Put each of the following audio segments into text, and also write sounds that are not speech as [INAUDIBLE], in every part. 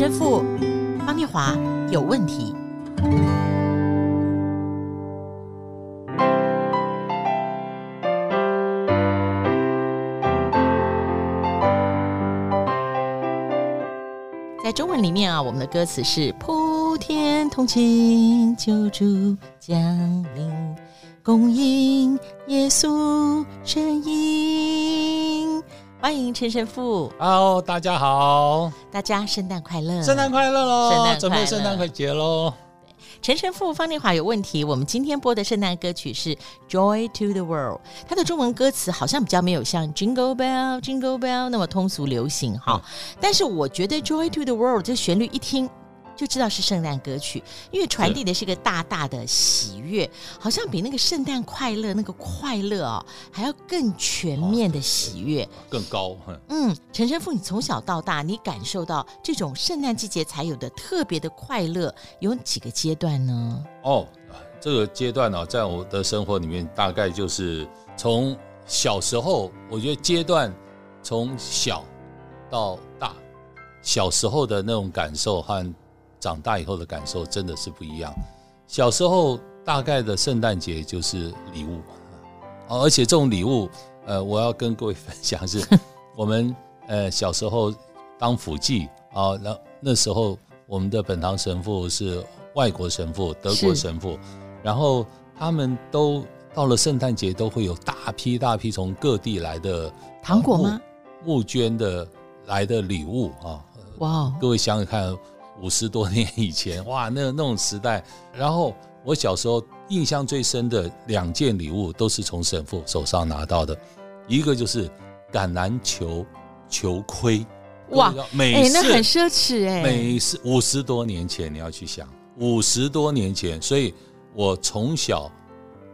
神父方念华有问题。在中文里面啊，我们的歌词是“普天同庆，救主降临，恭迎耶稣神荫”。欢迎陈神父。Hello，大家好，大家圣诞快乐！圣诞快乐喽！圣诞准备圣诞快节喽！陈神父方丽华有问题。我们今天播的圣诞歌曲是《Joy to the World》，它的中文歌词好像比较没有像 Jingle Bell Jingle Bell 那么通俗流行哈。嗯、但是我觉得《Joy to the World》这旋律一听，就知道是圣诞歌曲，因为传递的是个大大的喜悦，好像比那个圣诞快乐那个快乐哦还要更全面的喜悦，更高。嗯，陈神父，你从小到大，你感受到这种圣诞季节才有的特别的快乐，有几个阶段呢？哦，这个阶段呢、哦，在我的生活里面，大概就是从小时候，我觉得阶段从小到大，小时候的那种感受和。长大以后的感受真的是不一样。小时候大概的圣诞节就是礼物，而且这种礼物，呃，我要跟各位分享是，[LAUGHS] 我们呃小时候当辅祭啊，那那时候我们的本堂神父是外国神父，德国神父，然后他们都到了圣诞节都会有大批大批从各地来的糖果吗？募捐的来的礼物啊！哇，各位想想看。五十多年以前，哇，那那种时代。然后我小时候印象最深的两件礼物，都是从神父手上拿到的。一个就是橄榄球球盔，哇，美式，欸，那很奢侈哎。美式五十多年前，你要去想，五十多年前，所以我从小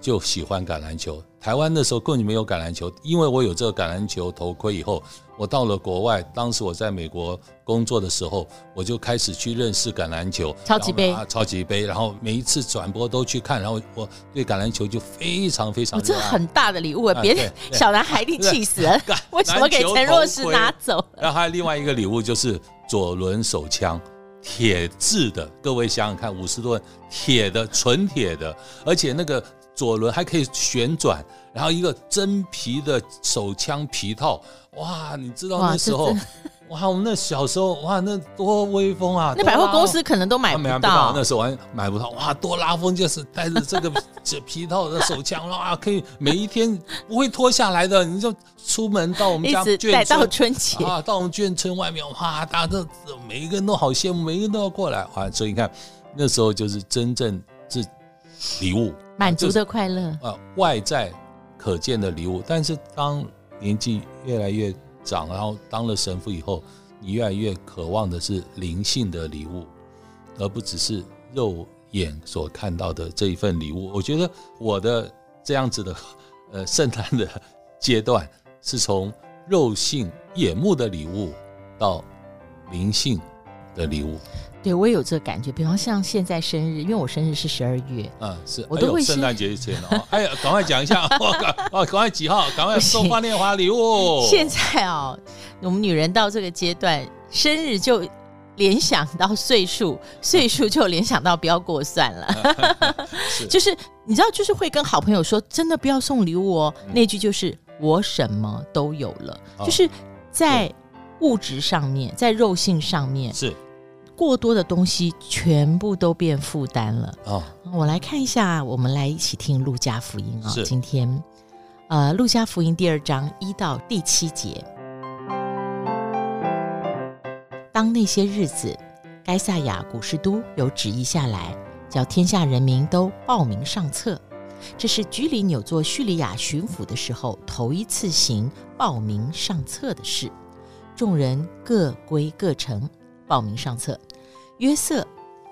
就喜欢橄榄球。台湾那时候根本没有橄榄球，因为我有这个橄榄球头盔以后。我到了国外，当时我在美国工作的时候，我就开始去认识橄榄球，超级杯，超级杯，然后每一次转播都去看，然后我对橄榄球就非常非常。这很大的礼物啊！别人小男孩一定气死了，[LAUGHS] 为什 [LAUGHS] 么给陈若石拿走？[LAUGHS] 然后还有另外一个礼物就是左轮手枪，铁制的，各位想想看，五十多铁的，纯铁的，而且那个左轮还可以旋转。然后一个真皮的手枪皮套，哇！你知道那时候，哇，哇，我们那小时候，哇，那多威风啊！那百货公司可能都买不到，啊、不到那时候还买不到，哇，多拉风！就是带着这个 [LAUGHS] 这皮套的手枪，哇，可以每一天不会脱下来的，你就出门到我们家眷村到春节啊，到我们眷村外面，哇，大家都每一个人都好羡慕，每一个人都要过来，哇！所以你看那时候就是真正是礼物，满足的快乐啊，啊，外在。可见的礼物，但是当年纪越来越长，然后当了神父以后，你越来越渴望的是灵性的礼物，而不只是肉眼所看到的这一份礼物。我觉得我的这样子的呃圣诞的阶段，是从肉性眼目的礼物到灵性的礼物。对，我也有这个感觉。比方像现在生日，因为我生日是十二月，嗯，是，我都会圣诞节前哦。哎呀，赶快讲一下，[LAUGHS] 哦，赶快几号？赶快送花恋花礼物。[LAUGHS] 现在哦，我们女人到这个阶段，生日就联想到岁数，岁数就联想到不要过算了。[LAUGHS] 是就是你知道，就是会跟好朋友说，真的不要送礼物哦。嗯、那句就是我什么都有了，哦、就是在物质上面，在肉性上面是。过多的东西全部都变负担了。哦，我来看一下，我们来一起听路加福音啊。是今天，呃，路加福音第二章一到第七节。当那些日子，该萨亚古士都有旨意下来，叫天下人民都报名上册。这是居里纽做叙利亚巡抚的时候头一次行报名上册的事。众人各归各城。报名上册，约瑟，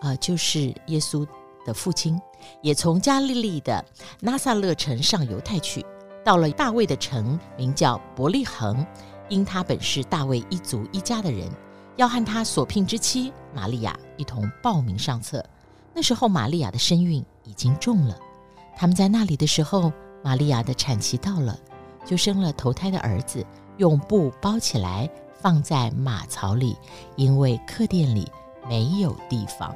啊、呃，就是耶稣的父亲，也从加利利的拿撒勒城上犹太去，到了大卫的城，名叫伯利恒，因他本是大卫一族一家的人，要和他所聘之妻玛利亚一同报名上册。那时候玛利亚的身孕已经重了，他们在那里的时候，玛利亚的产期到了，就生了头胎的儿子，用布包起来。放在马槽里，因为客店里没有地方。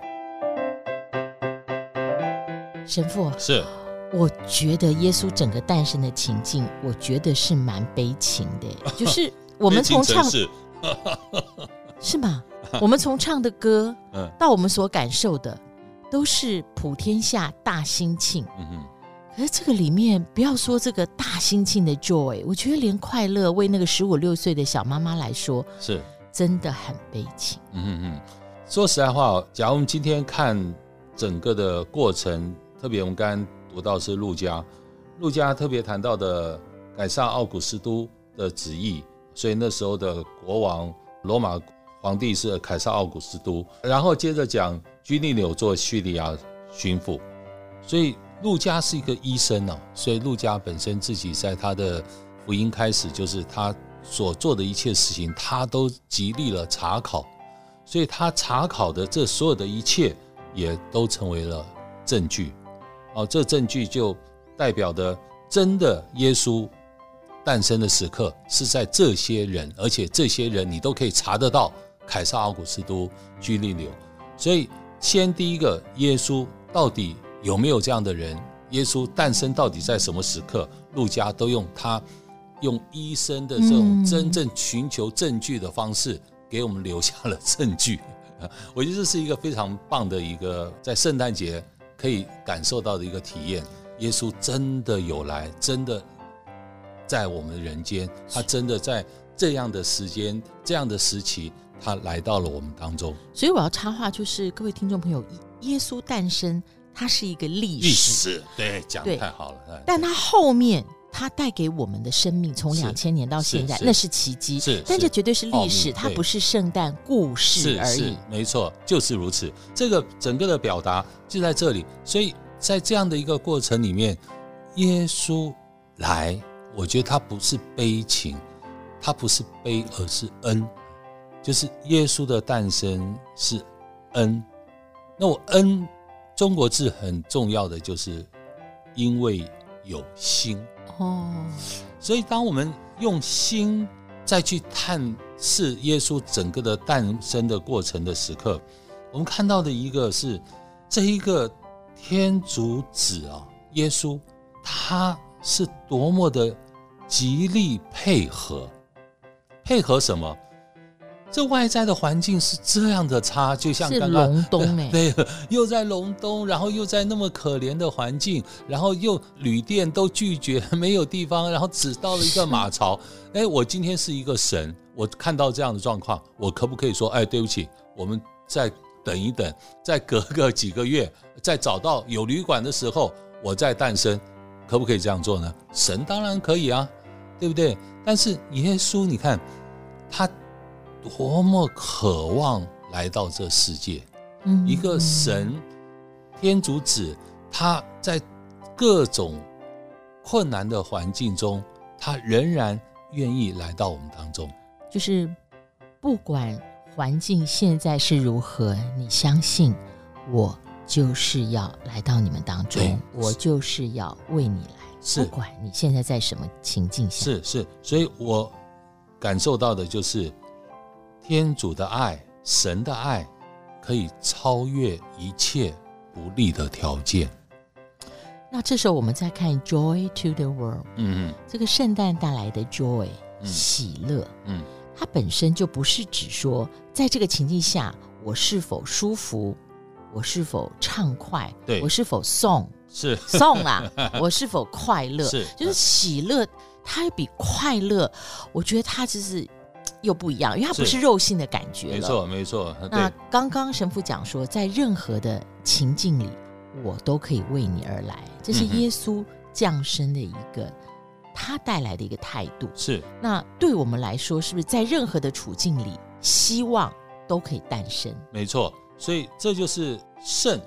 神父是，我觉得耶稣整个诞生的情境，我觉得是蛮悲情的，[LAUGHS] 就是我们从唱 [LAUGHS] 是，吗？我们从唱的歌，[LAUGHS] 到我们所感受的，都是普天下大兴庆。嗯哼。可是这个里面，不要说这个大兴庆的 joy，我觉得连快乐为那个十五六岁的小妈妈来说，是真的很悲情。嗯嗯嗯。说实在话，假如我们今天看整个的过程。特别我们刚刚读到是路加，路加特别谈到的凯撒奥古斯都的旨意，所以那时候的国王罗马皇帝是凯撒奥古斯都，然后接着讲居利纽做叙利亚巡抚，所以路加是一个医生哦，所以路加本身自己在他的福音开始就是他所做的一切事情，他都极力了查考，所以他查考的这所有的一切也都成为了证据。哦，这证据就代表的真的耶稣诞生的时刻是在这些人，而且这些人你都可以查得到。凯撒奥古斯都、居利流，所以先第一个，耶稣到底有没有这样的人？耶稣诞生到底在什么时刻？路加都用他用医生的这种真正寻求证据的方式，给我们留下了证据。[LAUGHS] 我觉得这是一个非常棒的一个在圣诞节。可以感受到的一个体验，耶稣真的有来，真的在我们人间，他真的在这样的时间、这样的时期，他来到了我们当中。所以我要插话，就是各位听众朋友，耶稣诞生，它是一个历史，历史，对，讲得太好了。但他后面。它带给我们的生命，从两千年到现在，那是奇迹。是，但这绝对是历史，它不是圣诞故事而已。没错，就是如此。这个整个的表达就在这里。所以在这样的一个过程里面，耶稣来，我觉得他不是悲情，他不是悲，而是恩。就是耶稣的诞生是恩。那我恩，中国字很重要的就是因为有心。哦，所以当我们用心再去探视耶稣整个的诞生的过程的时刻，我们看到的一个是这一个天主子啊，耶稣他是多么的极力配合，配合什么？这外在的环境是这样的差，就像刚刚隆冬哎，对，[LAUGHS] 又在隆冬，然后又在那么可怜的环境，然后又旅店都拒绝，[LAUGHS] 没有地方，然后只到了一个马槽。哎，我今天是一个神，我看到这样的状况，我可不可以说，哎，对不起，我们再等一等，再隔个几个月，再找到有旅馆的时候，我再诞生，可不可以这样做呢？神当然可以啊，对不对？但是耶稣，你看他。多么渴望来到这世界，一个神天主子，他在各种困难的环境中，他仍然愿意来到我们当中。就是不管环境现在是如何，你相信我就是要来到你们当中，我就是要为你来。不管你现在在什么情境下，是是，所以我感受到的就是。天主的爱，神的爱，可以超越一切不利的条件。那这时候我们再看 Joy to the World，嗯。嗯，这个圣诞带来的 Joy，喜乐，嗯，它本身就不是指说在这个情境下我是否舒服，我是否畅快，对，我是否送是。送啊，[LAUGHS] 我是否快乐，是就是。喜乐，它比快乐，我觉得它就是。又不一样，因为它不是肉性的感觉。没错，没错。那刚刚神父讲说，在任何的情境里，我都可以为你而来，这是耶稣降生的一个、嗯、他带来的一个态度。是。那对我们来说，是不是在任何的处境里，希望都可以诞生？没错。所以这就是圣，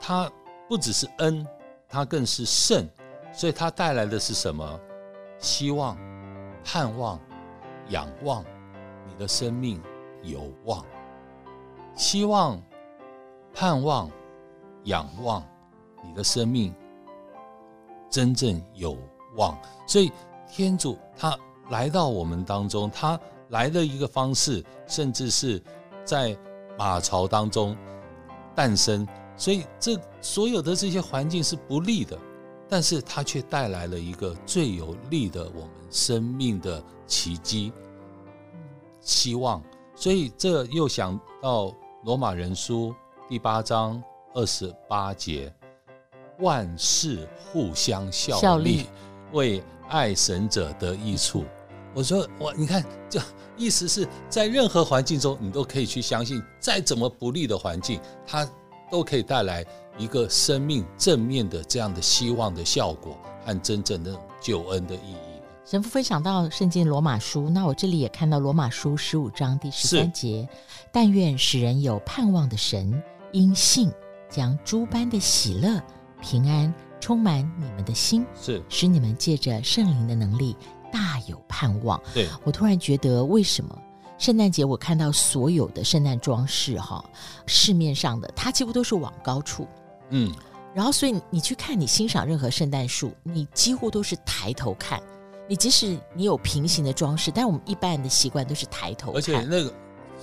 它不只是恩，它更是圣。所以它带来的是什么？希望、盼望。仰望你的生命有望，希望、盼望、仰望你的生命真正有望。所以天主他来到我们当中，他来的一个方式，甚至是在马槽当中诞生，所以这所有的这些环境是不利的，但是它却带来了一个最有利的我们生命的奇迹，希望。所以这又想到罗马人书第八章二十八节，万事互相效力，效力为爱神者得益处。我说我你看，这意思是在任何环境中，你都可以去相信，再怎么不利的环境，它都可以带来一个生命正面的这样的希望的效果和真正的救恩的意义。神父分享到圣经罗马书，那我这里也看到罗马书十五章第十三节，但愿使人有盼望的神，因信将诸般的喜乐、平安充满你们的心，是使你们借着圣灵的能力。大有盼望。对，我突然觉得，为什么圣诞节我看到所有的圣诞装饰哈，市面上的它几乎都是往高处，嗯，然后所以你去看你欣赏任何圣诞树，你几乎都是抬头看。你即使你有平行的装饰，但我们一般人的习惯都是抬头。而且那个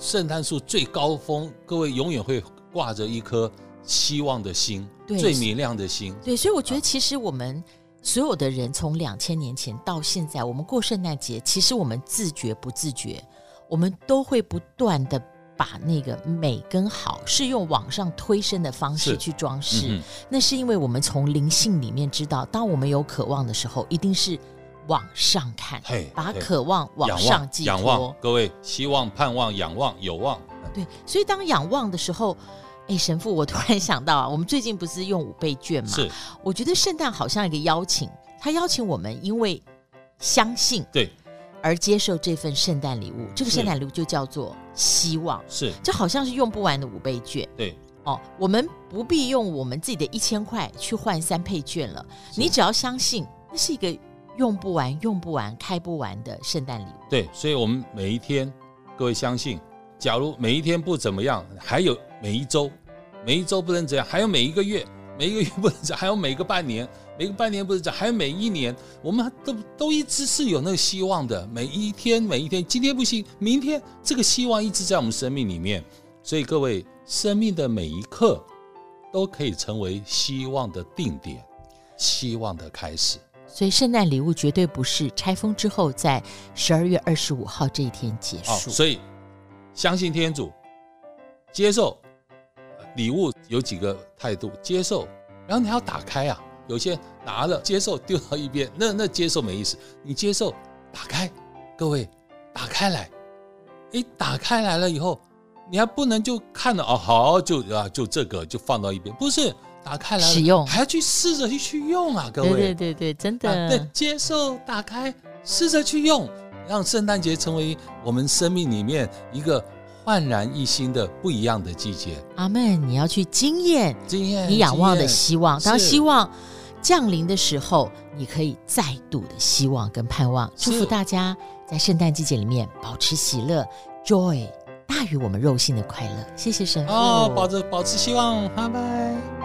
圣诞树最高峰，各位永远会挂着一颗希望的心，最明亮的心。对，所以我觉得其实我们。所有的人从两千年前到现在，我们过圣诞节，其实我们自觉不自觉，我们都会不断的把那个美跟好是用往上推升的方式去装饰。嗯、那是因为我们从灵性里面知道，当我们有渴望的时候，一定是往上看，把渴望往上寄托。仰望，各位，希望、盼望、仰望、有望。对，所以当仰望的时候。哎，神父，我突然想到啊，[LAUGHS] 我们最近不是用五倍券吗？是，我觉得圣诞好像一个邀请，他邀请我们，因为相信对而接受这份圣诞礼物。这个圣诞礼物就叫做希望，是，就好像是用不完的五倍券。对，哦，我们不必用我们自己的一千块去换三倍券了，你只要相信，那是一个用不完、用不完、开不完的圣诞礼物。对，所以我们每一天，各位相信。假如每一天不怎么样，还有每一周，每一周不能这样，还有每一个月，每一个月不能这样，[LAUGHS] 还有每个半年，每个半年不能这样，还有每一年，我们都都一直是有那个希望的。每一天，每一天，今天不行，明天这个希望一直在我们生命里面。所以各位，生命的每一刻都可以成为希望的定点，希望的开始。所以，圣诞礼物绝对不是拆封之后在十二月二十五号这一天结束。哦，所以。相信天主，接受礼物有几个态度：接受，然后你要打开啊。有些拿了接受丢到一边，那那接受没意思。你接受，打开，各位打开来，诶，打开来了以后，你还不能就看了哦，好就啊就这个就放到一边，不是打开来了使用，还要去试着去去用啊，各位。对对对对，真的。啊、对，接受，打开，试着去用。让圣诞节成为我们生命里面一个焕然一新的不一样的季节。阿门！你要去经验，经验你仰望的希望。当希望降临的时候，你可以再度的希望跟盼望。祝福大家在圣诞季节里面保持喜乐，joy 大于我们肉性的快乐。谢谢神父。哦，保持保持希望，拜拜。